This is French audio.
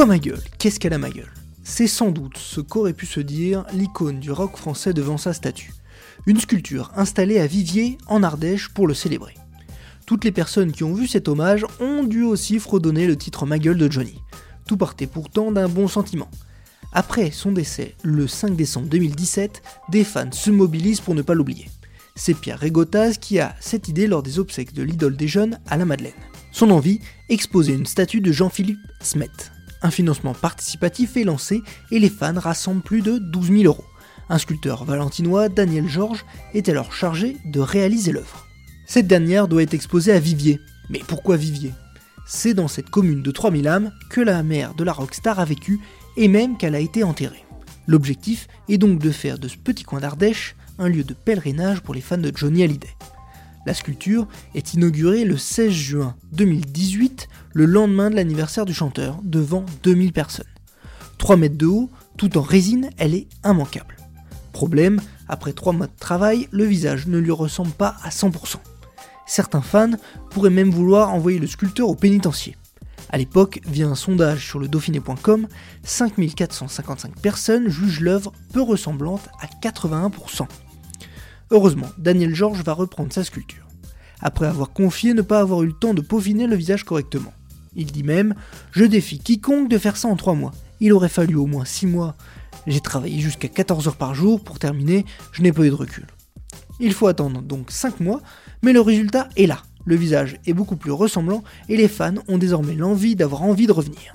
Quoi ma gueule? Qu'est-ce qu'elle a ma gueule? C'est sans doute ce qu'aurait pu se dire l'icône du rock français devant sa statue. Une sculpture installée à Viviers, en Ardèche, pour le célébrer. Toutes les personnes qui ont vu cet hommage ont dû aussi fredonner le titre Ma gueule de Johnny. Tout partait pourtant d'un bon sentiment. Après son décès, le 5 décembre 2017, des fans se mobilisent pour ne pas l'oublier. C'est Pierre Régotaz qui a cette idée lors des obsèques de l'idole des jeunes à la Madeleine. Son envie Exposer une statue de Jean-Philippe Smet. Un financement participatif est lancé et les fans rassemblent plus de 12 000 euros. Un sculpteur valentinois, Daniel Georges, est alors chargé de réaliser l'œuvre. Cette dernière doit être exposée à Viviers. Mais pourquoi Viviers? C'est dans cette commune de 3000 âmes que la mère de la rockstar a vécu et même qu'elle a été enterrée. L'objectif est donc de faire de ce petit coin d'Ardèche un lieu de pèlerinage pour les fans de Johnny Hallyday. La sculpture est inaugurée le 16 juin 2018, le lendemain de l'anniversaire du chanteur, devant 2000 personnes. 3 mètres de haut, tout en résine, elle est immanquable. Problème, après 3 mois de travail, le visage ne lui ressemble pas à 100%. Certains fans pourraient même vouloir envoyer le sculpteur au pénitencier. À l'époque, via un sondage sur le Dauphiné.com, 5455 personnes jugent l'œuvre peu ressemblante à 81%. Heureusement, Daniel Georges va reprendre sa sculpture, après avoir confié ne pas avoir eu le temps de peaufiner le visage correctement. Il dit même Je défie quiconque de faire ça en 3 mois. Il aurait fallu au moins 6 mois. J'ai travaillé jusqu'à 14 heures par jour pour terminer, je n'ai pas eu de recul. Il faut attendre donc 5 mois, mais le résultat est là. Le visage est beaucoup plus ressemblant et les fans ont désormais l'envie d'avoir envie de revenir.